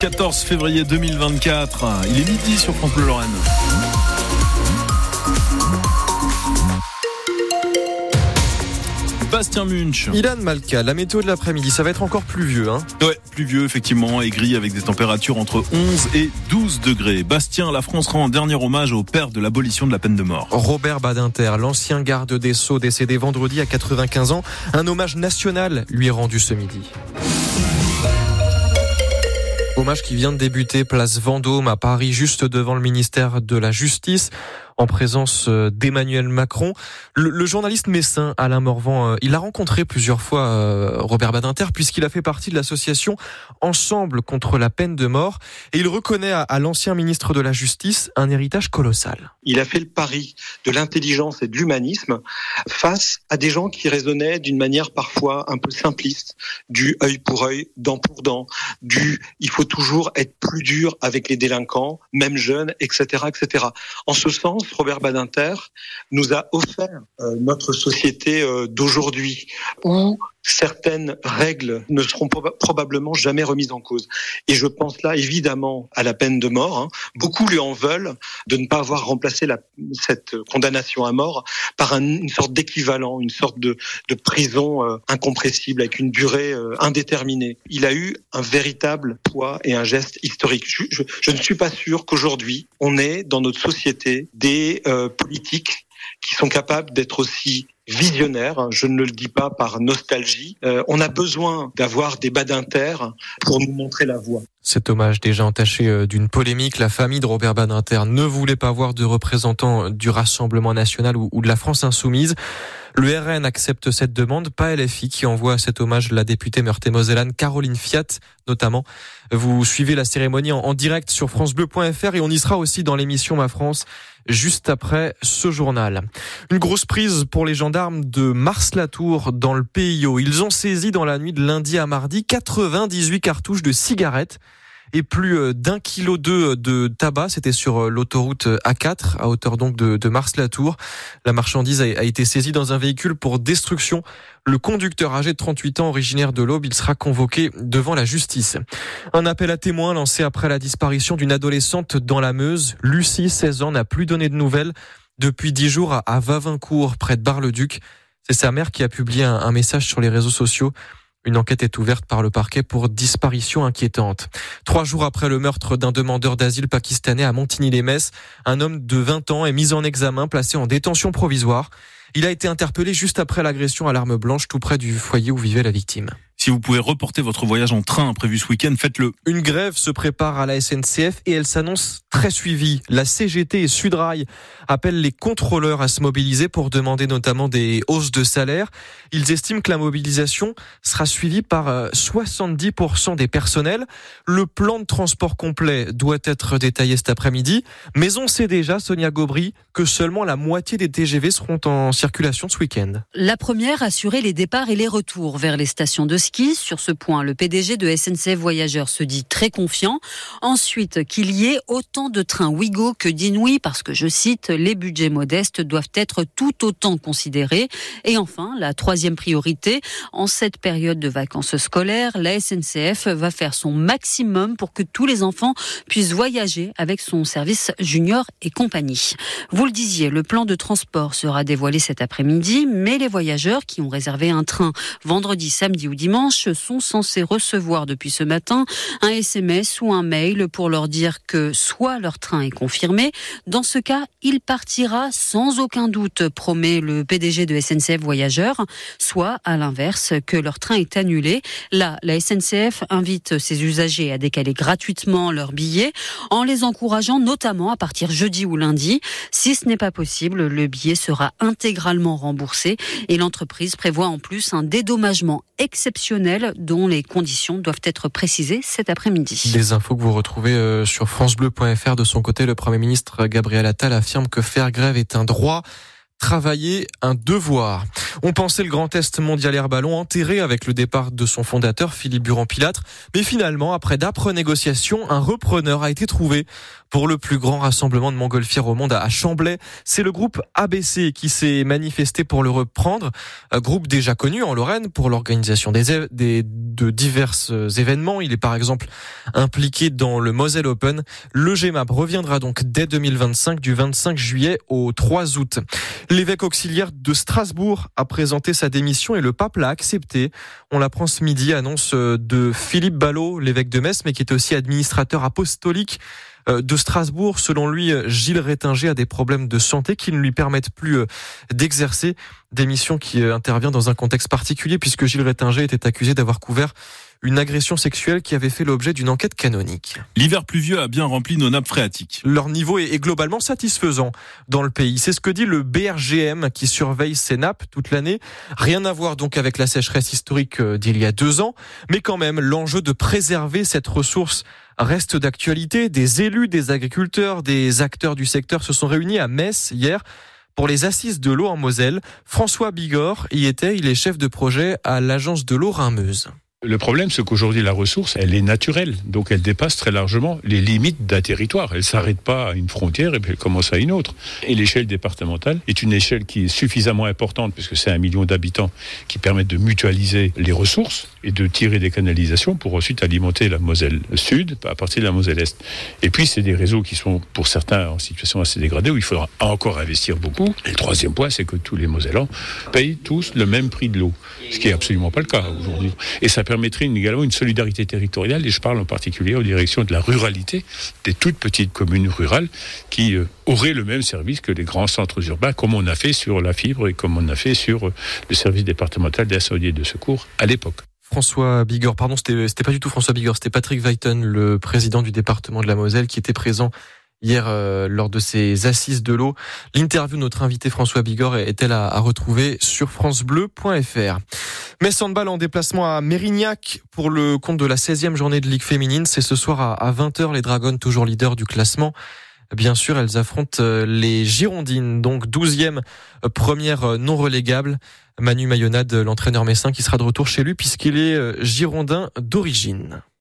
14 février 2024, il est midi sur France Bleu Lorraine. Bastien Munch. Ilan Malka, la météo de l'après-midi, ça va être encore pluvieux. Hein? Ouais, pluvieux effectivement et gris avec des températures entre 11 et 12 degrés. Bastien, la France rend un dernier hommage au père de l'abolition de la peine de mort. Robert Badinter, l'ancien garde des Sceaux décédé vendredi à 95 ans, un hommage national lui est rendu ce midi. Hommage qui vient de débuter place Vendôme à Paris, juste devant le ministère de la Justice en présence euh, d'Emmanuel Macron. Le, journaliste messin Alain Morvan, euh, il a rencontré plusieurs fois euh, Robert Badinter puisqu'il a fait partie de l'association Ensemble contre la peine de mort et il reconnaît à, à l'ancien ministre de la Justice un héritage colossal. Il a fait le pari de l'intelligence et de l'humanisme face à des gens qui raisonnaient d'une manière parfois un peu simpliste, du œil pour œil, dent pour dent, du il faut toujours être plus dur avec les délinquants, même jeunes, etc., etc. En ce sens, Robert Badinter nous a offert euh, notre société euh, d'aujourd'hui, certaines règles ne seront probablement jamais remises en cause. Et je pense là évidemment à la peine de mort. Hein. Beaucoup lui en veulent de ne pas avoir remplacé la, cette condamnation à mort par une sorte d'équivalent, une sorte de, de prison euh, incompressible avec une durée indéterminée. Il a eu un véritable poids et un geste historique. Je, je, je ne suis pas sûr qu'aujourd'hui on ait dans notre société des euh, politiques qui sont capables d'être aussi visionnaires. Je ne le dis pas par nostalgie. Euh, on a besoin d'avoir des badinter pour nous montrer la voie. Cet hommage déjà entaché euh, d'une polémique, la famille de Robert Badinter ne voulait pas voir de représentants du Rassemblement national ou de la France insoumise. Le RN accepte cette demande, pas LFI qui envoie cet hommage la députée meurthe-et-mosellane Caroline Fiat notamment. Vous suivez la cérémonie en, direct sur francebleu.fr et on y sera aussi dans l'émission Ma France juste après ce journal. Une grosse prise pour les gendarmes de Mars-Latour dans le PIO. Ils ont saisi dans la nuit de lundi à mardi 98 cartouches de cigarettes et plus euh, d'un kilo de, de tabac. C'était sur euh, l'autoroute A4 à hauteur donc de, Mars-Latour. La marchandise a, été saisie dans un véhicule pour destruction. Le conducteur âgé de 38 ans, originaire de l'Aube, il sera convoqué devant la justice. Un appel à témoins lancé après la disparition d'une adolescente dans la Meuse. Lucie, 16 ans, n'a plus donné de nouvelles depuis 10 jours à Vavincourt, près de Bar-le-Duc. C'est sa mère qui a publié un message sur les réseaux sociaux. Une enquête est ouverte par le parquet pour disparition inquiétante. Trois jours après le meurtre d'un demandeur d'asile pakistanais à Montigny-les-Messes, un homme de 20 ans est mis en examen, placé en détention provisoire. Il a été interpellé juste après l'agression à l'arme blanche tout près du foyer où vivait la victime. Si vous pouvez reporter votre voyage en train prévu ce week-end, faites-le. Une grève se prépare à la SNCF et elle s'annonce très suivie. La CGT et Sudrail appellent les contrôleurs à se mobiliser pour demander notamment des hausses de salaire. Ils estiment que la mobilisation sera suivie par 70% euh, des personnels. Le plan de transport complet doit être détaillé cet après-midi, mais on sait déjà, Sonia Gobry, que seulement la moitié des TGV seront en circulation ce week-end. La première, assurer les départs et les retours vers les stations de sur ce point, le PDG de SNCF Voyageurs se dit très confiant. Ensuite, qu'il y ait autant de trains Ouigo que d'Inouï, parce que, je cite, les budgets modestes doivent être tout autant considérés. Et enfin, la troisième priorité, en cette période de vacances scolaires, la SNCF va faire son maximum pour que tous les enfants puissent voyager avec son service junior et compagnie. Vous le disiez, le plan de transport sera dévoilé cet après-midi, mais les voyageurs qui ont réservé un train vendredi, samedi ou dimanche sont censés recevoir depuis ce matin un SMS ou un mail pour leur dire que soit leur train est confirmé, dans ce cas, il partira sans aucun doute, promet le PDG de SNCF Voyageurs, soit à l'inverse, que leur train est annulé. Là, la SNCF invite ses usagers à décaler gratuitement leurs billets en les encourageant notamment à partir jeudi ou lundi. Si ce n'est pas possible, le billet sera intégralement remboursé et l'entreprise prévoit en plus un dédommagement exceptionnel dont les conditions doivent être précisées cet après-midi. Des infos que vous retrouvez euh, sur francebleu.fr. De son côté, le Premier ministre Gabriel Attal affirme que faire grève est un droit travailler un devoir. On pensait le Grand Est mondial air ballon enterré avec le départ de son fondateur Philippe Durand-Pilâtre, mais finalement, après d'âpres négociations, un repreneur a été trouvé pour le plus grand rassemblement de montgolfières au monde à Chamblay. C'est le groupe ABC qui s'est manifesté pour le reprendre, un groupe déjà connu en Lorraine pour l'organisation des, des, de divers événements. Il est par exemple impliqué dans le Moselle Open. Le GMAP reviendra donc dès 2025 du 25 juillet au 3 août. L'évêque auxiliaire de Strasbourg a présenté sa démission et le pape l'a accepté. On l'apprend ce midi, annonce de Philippe Ballot, l'évêque de Metz, mais qui est aussi administrateur apostolique de Strasbourg. Selon lui, Gilles Rétinger a des problèmes de santé qui ne lui permettent plus euh, d'exercer des missions qui euh, interviennent dans un contexte particulier puisque Gilles Rétinger était accusé d'avoir couvert une agression sexuelle qui avait fait l'objet d'une enquête canonique. L'hiver pluvieux a bien rempli nos nappes phréatiques. Leur niveau est globalement satisfaisant dans le pays. C'est ce que dit le BRGM qui surveille ces nappes toute l'année. Rien à voir donc avec la sécheresse historique d'il y a deux ans, mais quand même l'enjeu de préserver cette ressource reste d'actualité. Des élus, des agriculteurs, des acteurs du secteur se sont réunis à Metz hier pour les assises de l'eau en Moselle. François Bigorre y était, il est chef de projet à l'agence de l'eau Rhin-Meuse. Le problème, c'est qu'aujourd'hui, la ressource, elle est naturelle. Donc, elle dépasse très largement les limites d'un territoire. Elle s'arrête pas à une frontière et puis elle commence à une autre. Et l'échelle départementale est une échelle qui est suffisamment importante, puisque c'est un million d'habitants, qui permettent de mutualiser les ressources et de tirer des canalisations pour ensuite alimenter la Moselle Sud à partir de la Moselle Est. Et puis, c'est des réseaux qui sont, pour certains, en situation assez dégradée, où il faudra encore investir beaucoup. Et le troisième point, c'est que tous les Mosellans payent tous le même prix de l'eau, ce qui est absolument pas le cas aujourd'hui. Permettrait également une solidarité territoriale, et je parle en particulier en direction de la ruralité, des toutes petites communes rurales qui euh, auraient le même service que les grands centres urbains, comme on a fait sur la fibre et comme on a fait sur euh, le service départemental d'incendie et de secours à l'époque. François Bigorre, pardon, c'était pas du tout François Bigorre, c'était Patrick Weiten, le président du département de la Moselle, qui était présent hier euh, lors de ces assises de l'eau. L'interview de notre invité François Bigorre est-elle à, à, retrouver sur francebleu.fr. Metz Handball en déplacement à Mérignac pour le compte de la 16e journée de Ligue féminine. C'est ce soir à, à 20h les Dragons toujours leaders du classement. Bien sûr, elles affrontent euh, les Girondines, donc 12e euh, première non relégable. Manu Mayonade, l'entraîneur messin qui sera de retour chez lui puisqu'il est girondin d'origine.